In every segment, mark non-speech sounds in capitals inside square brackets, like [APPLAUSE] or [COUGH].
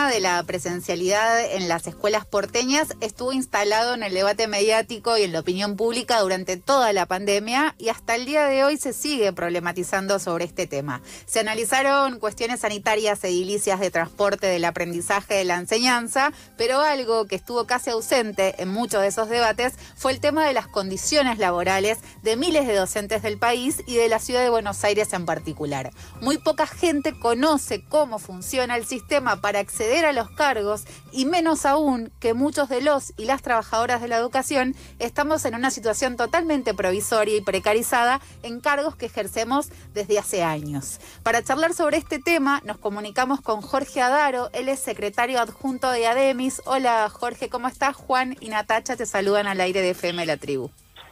Tema de la presencialidad en las escuelas porteñas estuvo instalado en el debate mediático y en la opinión pública durante toda la pandemia y hasta el día de hoy se sigue problematizando sobre este tema. Se analizaron cuestiones sanitarias edilicias de transporte del aprendizaje de la enseñanza, pero algo que estuvo casi ausente en muchos de esos debates fue el tema de las condiciones laborales de miles de docentes del país y de la ciudad de Buenos Aires en particular. Muy poca gente conoce cómo funciona el sistema para acceder a los cargos y menos aún que muchos de los y las trabajadoras de la educación estamos en una situación totalmente provisoria y precarizada en cargos que ejercemos desde hace años. Para charlar sobre este tema nos comunicamos con Jorge Adaro, él es secretario adjunto de ADEMIS. Hola Jorge, ¿cómo estás? Juan y Natacha te saludan al aire de FM La Tribu.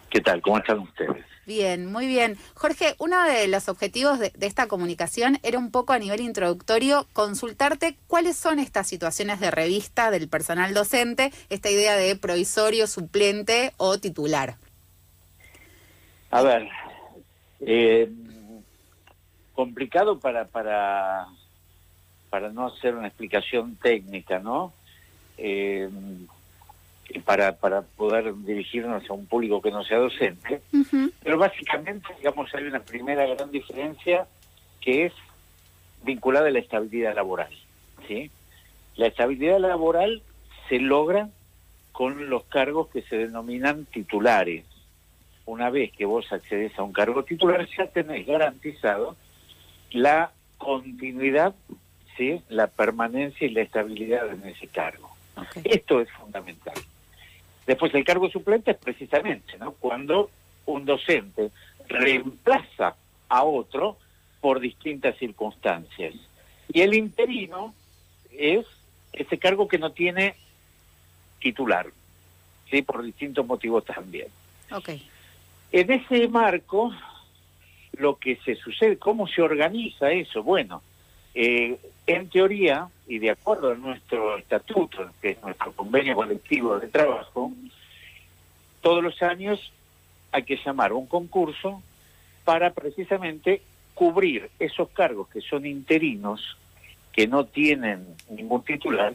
¿Qué tal? ¿Cómo están ustedes? Bien, muy bien. Jorge, uno de los objetivos de, esta comunicación era un poco a nivel introductorio consultarte cuáles son estas situaciones de revista del personal docente, esta idea de provisorio, suplente o titular. A ver, eh, complicado para, para, para no hacer una explicación técnica, ¿no? Eh, para, para poder dirigirnos a un público que no sea docente. Pero básicamente, digamos, hay una primera gran diferencia que es vinculada a la estabilidad laboral. ¿sí? La estabilidad laboral se logra con los cargos que se denominan titulares. Una vez que vos accedes a un cargo titular, ya tenés garantizado la continuidad, ¿sí? la permanencia y la estabilidad en ese cargo. Esto es fundamental. Después el cargo suplente es precisamente ¿no? cuando un docente reemplaza a otro por distintas circunstancias. Y el interino es ese cargo que no tiene titular, ¿sí? por distintos motivos también. Okay. En ese marco, lo que se sucede, ¿cómo se organiza eso? Bueno, eh, en teoría, y de acuerdo a nuestro estatuto, que es nuestro convenio colectivo de trabajo, todos los años hay que llamar un concurso para precisamente cubrir esos cargos que son interinos, que no tienen ningún titular,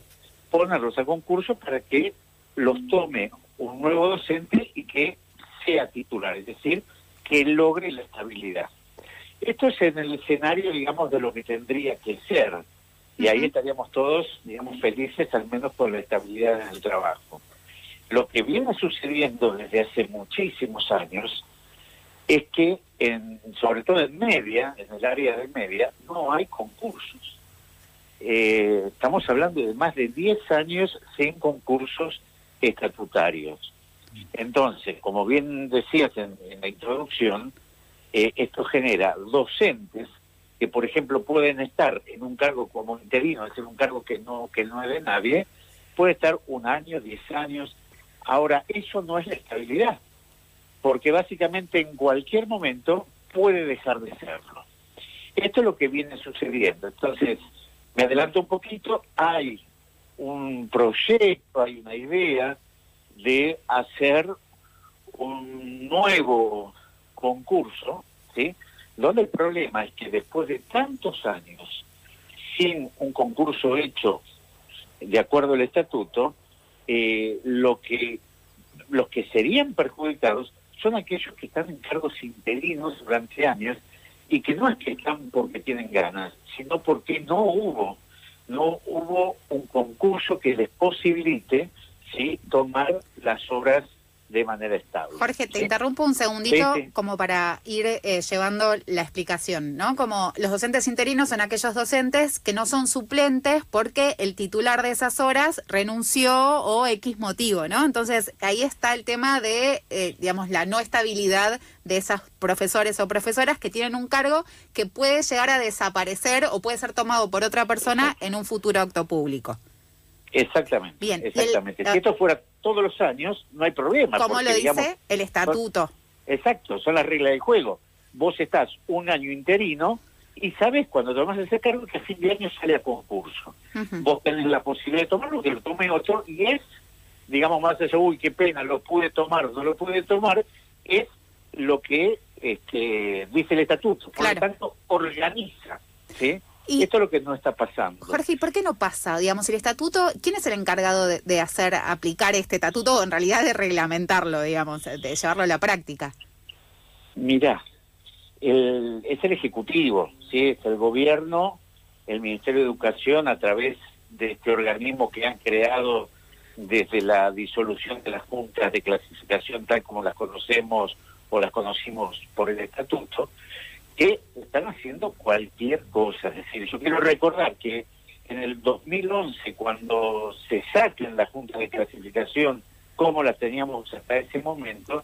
ponerlos a concurso para que los tome un nuevo docente y que sea titular, es decir, que logre la estabilidad. Esto es en el escenario, digamos, de lo que tendría que ser. Y ahí estaríamos todos, digamos, felices, al menos por la estabilidad en el trabajo. Lo que viene sucediendo desde hace muchísimos años es que, en, sobre todo en media, en el área de media, no hay concursos. Eh, estamos hablando de más de 10 años sin concursos estatutarios. Entonces, como bien decías en la introducción, eh, esto genera docentes que, por ejemplo, pueden estar en un cargo como interino, es decir, un cargo que no, que no es de nadie, puede estar un año, diez años. Ahora, eso no es la estabilidad, porque básicamente en cualquier momento puede dejar de serlo. Esto es lo que viene sucediendo. Entonces, me adelanto un poquito, hay un proyecto, hay una idea de hacer un nuevo concurso, ¿sí? Donde el problema es que después de tantos años, sin un concurso hecho de acuerdo al estatuto, eh, lo que los que serían perjudicados son aquellos que están en cargos interinos durante años y que no es que están porque tienen ganas, sino porque no hubo no hubo un concurso que les posibilite tomar las obras de manera estable. Jorge, te interrumpo un segundito como para ir eh, llevando la explicación, ¿no? Como los docentes interinos son aquellos docentes que no son suplentes porque el titular de esas horas renunció o X motivo, ¿no? Entonces ahí está el tema de, eh, digamos, la no estabilidad de esos profesores o profesoras que tienen un cargo que puede llegar a desaparecer o puede ser tomado por otra persona en un futuro acto público. Exactamente. Bien. Exactamente. si esto fuera todos los años, no hay problema. Como lo dice el estatuto. exacto, son las reglas del juego. Vos estás un año interino y sabes cuando tomas ese cargo que a fin de año sale a concurso. Vos tenés la posibilidad de tomarlo, que lo tome otro, y es, digamos, más allá, uy, qué pena, lo pude tomar, no lo pude tomar, es lo que este, dice el estatuto. Por lo tanto, organiza. ¿sí? Y, Esto es lo que no está pasando. Jorge, ¿y por qué no pasa? Digamos, el estatuto, ¿quién es el encargado de, hacer, aplicar este estatuto o en realidad de reglamentarlo, digamos, de llevarlo a la práctica? Mirá, el, es el Ejecutivo, ¿sí? es el gobierno, el Ministerio de Educación a través de este organismo que han creado desde la disolución de las juntas de clasificación tal como las conocemos o las conocimos por el estatuto, que están haciendo cualquier cosa. Es decir, yo quiero recordar que en el 2011, cuando se saquen la Junta de Clasificación, como la teníamos hasta ese momento,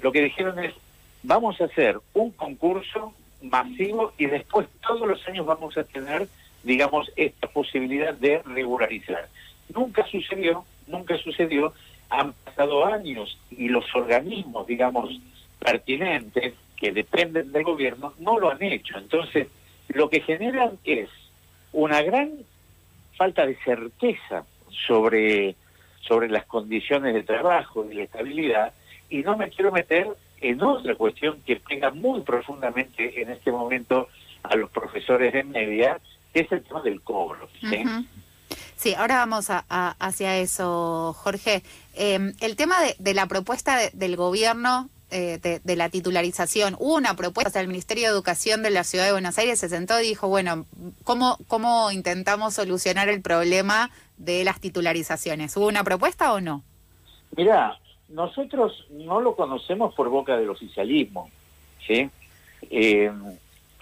lo que dijeron es, vamos a hacer un concurso masivo y después todos los años vamos a tener, digamos, esta posibilidad de regularizar. Nunca sucedió, nunca sucedió, han pasado años y los organismos, digamos, pertinentes que dependen del gobierno no lo han hecho. Entonces, lo que generan es una gran falta de certeza sobre, sobre las condiciones de trabajo y la estabilidad, y no me quiero meter en otra cuestión que pega muy profundamente en este momento a los profesores de media, que es el tema del cobro. ¿sí? ahora vamos a, hacia eso, Jorge. Eh, el tema de, la propuesta del gobierno eh, de, la titularización. Hubo una propuesta, el Ministerio de Educación de la Ciudad de Buenos Aires se sentó y dijo, bueno, ¿cómo, cómo intentamos solucionar el problema de las titularizaciones? ¿Hubo una propuesta o no? Mira, nosotros no lo conocemos por boca del oficialismo, ¿sí? Eh,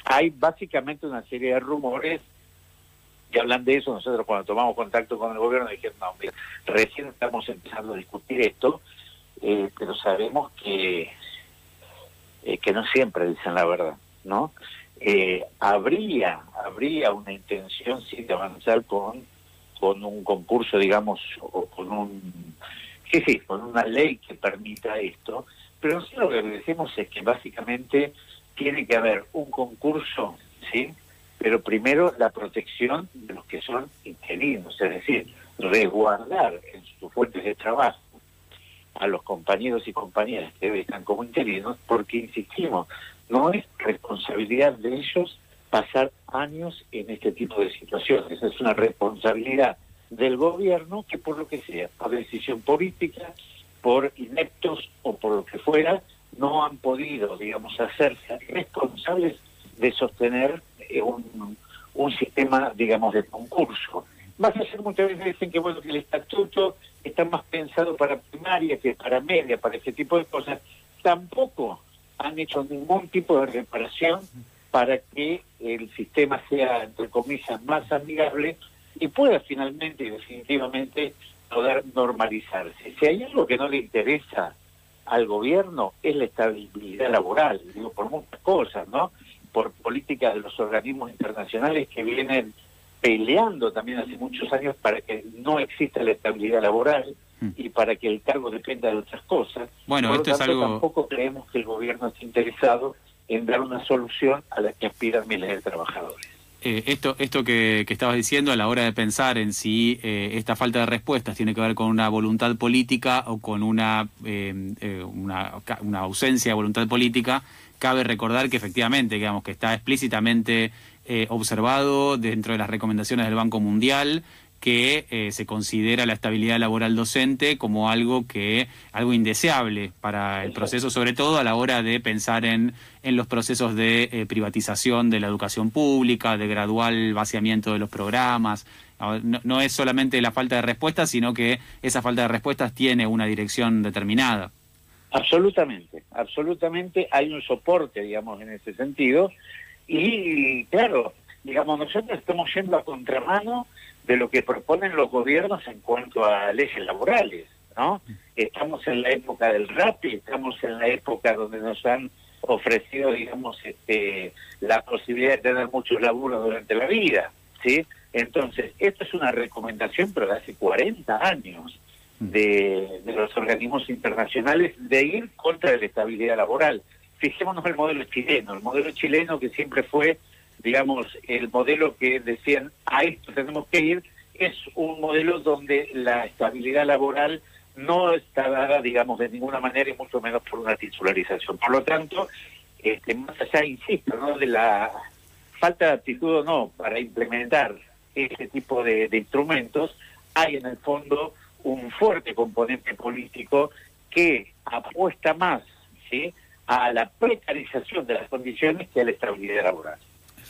hay básicamente una serie de rumores que hablan de eso. Nosotros cuando tomamos contacto con el gobierno dijimos, no, mira, recién estamos empezando a discutir esto, eh, pero sabemos que eh, que no siempre dicen la verdad, ¿no? Eh, habría habría una intención sí de avanzar con con un concurso, digamos, o con un sí sí, con una ley que permita esto, pero nosotros lo que decimos es que básicamente tiene que haber un concurso, sí, pero primero la protección de los que son interinos, es decir, resguardar en sus fuentes de trabajo a los compañeros y compañeras que están como interinos, porque insistimos, no es responsabilidad de ellos pasar años en este tipo de situaciones, es una responsabilidad del gobierno que por lo que sea, por decisión política, por ineptos o por lo que fuera, no han podido, digamos, hacerse responsables de sostener eh, un, un sistema, digamos, de concurso. Más allá muchas veces dicen que bueno que el estatuto está más pensado para primaria que para media, para ese tipo de cosas, tampoco han hecho ningún tipo de reparación para que el sistema sea, entre comillas, más amigable y pueda finalmente y definitivamente poder normalizarse. Si hay algo que no le interesa al gobierno es la estabilidad laboral, digo, por muchas cosas, ¿no? Por políticas de los organismos internacionales que vienen peleando también hace muchos años para que no exista la estabilidad laboral mm. y para que el cargo dependa de otras cosas. Bueno, esto es algo... tampoco creemos que el gobierno esté interesado en dar una solución a la que aspiran miles de trabajadores. Eh, esto esto que, que, estabas diciendo a la hora de pensar en si eh, esta falta de respuestas tiene que ver con una voluntad política o con una, eh, una, una ausencia de voluntad política, cabe recordar que efectivamente, digamos, que está explícitamente eh, observado dentro de las recomendaciones del Banco Mundial que eh, se considera la estabilidad laboral docente como algo que algo indeseable para el proceso, sobre todo a la hora de pensar en, en los procesos de eh, privatización de la educación pública, de gradual vaciamiento de los programas. No, no, es solamente la falta de respuestas, sino que esa falta de respuestas tiene una dirección determinada. Absolutamente, absolutamente hay un soporte, digamos, en ese sentido. Y claro, digamos, nosotros estamos yendo a contramano de lo que proponen los gobiernos en cuanto a leyes laborales, ¿no? Estamos en la época del rap, estamos en la época donde nos han ofrecido, digamos, este, la posibilidad de tener muchos laburos durante la vida, ¿sí? Entonces, esto es una recomendación, pero de hace 40 años de, los organismos internacionales de ir contra la estabilidad laboral. Fijémonos el modelo chileno, el modelo chileno que siempre fue, digamos, el modelo que decían, a esto tenemos que ir, es un modelo donde la estabilidad laboral no está dada, digamos, de ninguna manera y mucho menos por una titularización. Por lo tanto, este, más allá, insisto, ¿no? de la falta de aptitud o no para implementar ese tipo de instrumentos, hay en el fondo un fuerte componente político que apuesta más ¿sí? A la precarización de las condiciones que a la estabilidad laboral.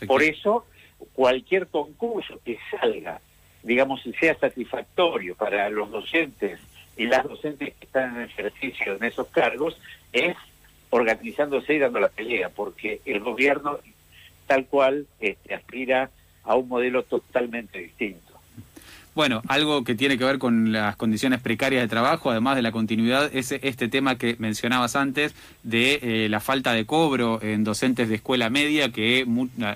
Por eso, cualquier concurso que salga, digamos, y sea satisfactorio para los docentes y las docentes que están en ejercicio en esos cargos, es organizándose y dando la pelea, porque el gobierno tal cual este, aspira a un modelo totalmente distinto. Bueno, algo que tiene que ver con las condiciones precarias de trabajo, además de la continuidad, es este tema que mencionabas antes de eh, la falta de cobro en docentes de escuela media, que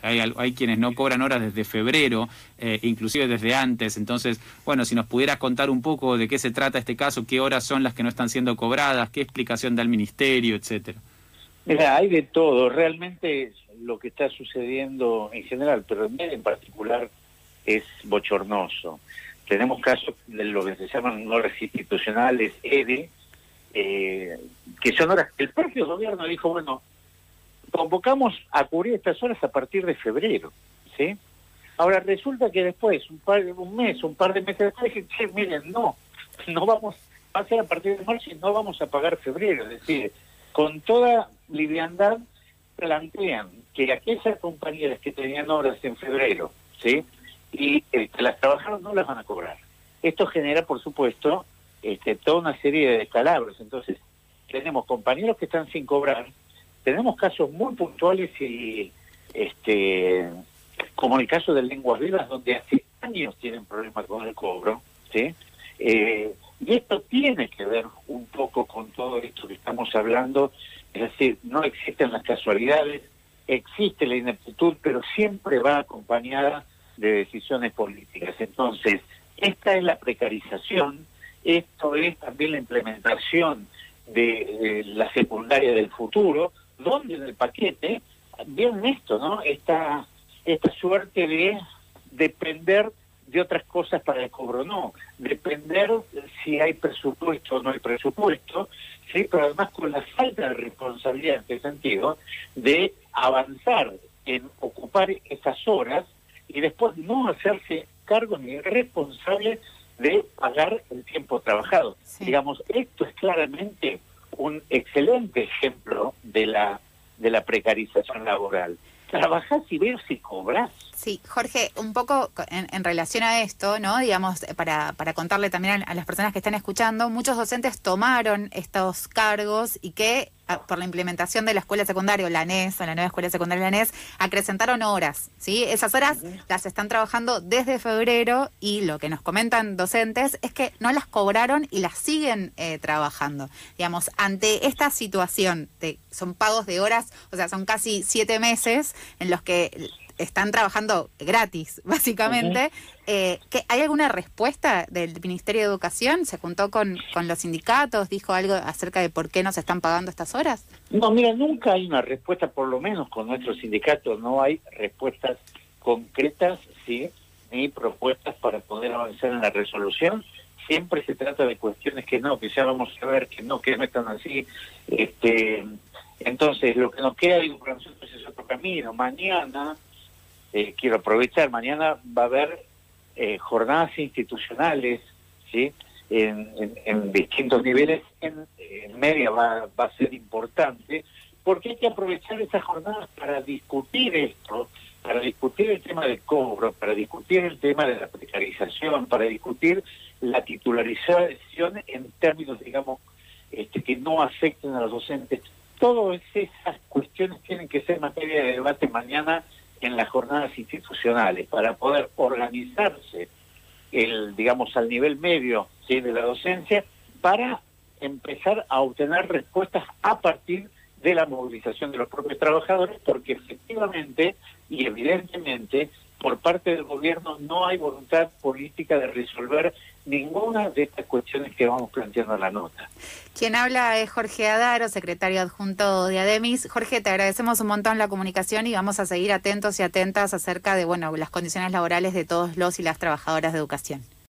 hay, quienes no cobran horas desde febrero, eh, inclusive desde antes. Entonces, bueno, si nos pudieras contar un poco de qué se trata este caso, qué horas son las que no están siendo cobradas, qué explicación da el ministerio, etcétera. Mira, hay de todo. Realmente lo que está sucediendo en general, pero en particular, es bochornoso. Tenemos casos de lo que se llaman horas institucionales, EDE, eh, que son horas que el propio gobierno dijo, bueno, convocamos a cubrir estas horas a partir de febrero, ¿sí? Ahora resulta que después, un par un mes, un par de meses después, dije, che, miren, no, no vamos, va a ser a partir de marzo y no vamos a pagar febrero. Es decir, con toda liviandad plantean que aquellas compañeras que tenían horas en febrero, ¿sí? Y este, las trabajadoras no las van a cobrar. Esto genera, por supuesto, este, toda una serie de descalabros. Entonces, tenemos compañeros que están sin cobrar, tenemos casos muy puntuales y este como el caso de lenguas vivas donde hace años tienen problemas con el cobro, ¿sí? Eh, y esto tiene que ver un poco con todo esto que estamos hablando, es decir, no existen las casualidades, existe la ineptitud, pero siempre va acompañada de decisiones políticas. Entonces, esta es la precarización, esto es también la implementación de, la secundaria del futuro, donde en el paquete viene esto, ¿no? Esta, esta suerte de depender de otras cosas para el cobro, no, depender si hay presupuesto o no hay presupuesto, sí, pero además con la falta de responsabilidad en este sentido de avanzar en ocupar esas horas y después no hacerse cargo ni responsable de pagar el tiempo trabajado. Digamos, esto es claramente un excelente ejemplo de la de la precarización laboral. Trabajás y ver si cobras. Sí, Jorge, un poco en, relación a esto, ¿no? Digamos, para, para contarle también a, las personas que están escuchando, muchos docentes tomaron estos cargos y que por la implementación de la escuela secundaria, la NES, o la nueva escuela secundaria la NES, acrecentaron horas, ¿sí? Esas horas las están trabajando desde febrero y lo que nos comentan docentes es que no las cobraron y las siguen eh, trabajando. Digamos, ante esta situación, de, son pagos de horas, o sea, son casi siete meses en los que están trabajando gratis, [LAUGHS] básicamente. Eh, ¿Hay alguna respuesta del Ministerio de Educación? ¿Se juntó con, con los sindicatos? ¿Dijo algo acerca de por qué no se están pagando estas horas? No, mira, nunca hay una respuesta, por lo menos con nuestros sindicatos, no hay respuestas concretas, ¿sí? Ni propuestas para poder avanzar en la resolución. Siempre se trata de cuestiones que no, que ya vamos a ver que no, que no están así. Este, entonces, lo que nos queda, digo, para nosotros es otro camino. Mañana eh, quiero aprovechar, mañana va a haber eh, jornadas institucionales, ¿sí? En, distintos niveles, en, media va, a ser importante, porque hay que aprovechar esas jornadas para discutir esto, para discutir el tema del cobro, para discutir el tema de la precarización, para discutir la titularización en términos, digamos, este, que no afecten a los docentes. Todas esas cuestiones tienen que ser materia de debate mañana en las jornadas institucionales para poder organizarse el digamos al nivel medio de la docencia para empezar a obtener respuestas a partir de la movilización de los propios trabajadores porque efectivamente y evidentemente por parte del gobierno no hay voluntad política de resolver ninguna de estas cuestiones que vamos planteando en la nota. Quien habla es Jorge Adaro, secretario adjunto de ADEMIS. Jorge, te agradecemos un montón la comunicación y vamos a seguir atentos y atentas acerca de bueno las condiciones laborales de todos los y las trabajadoras de educación.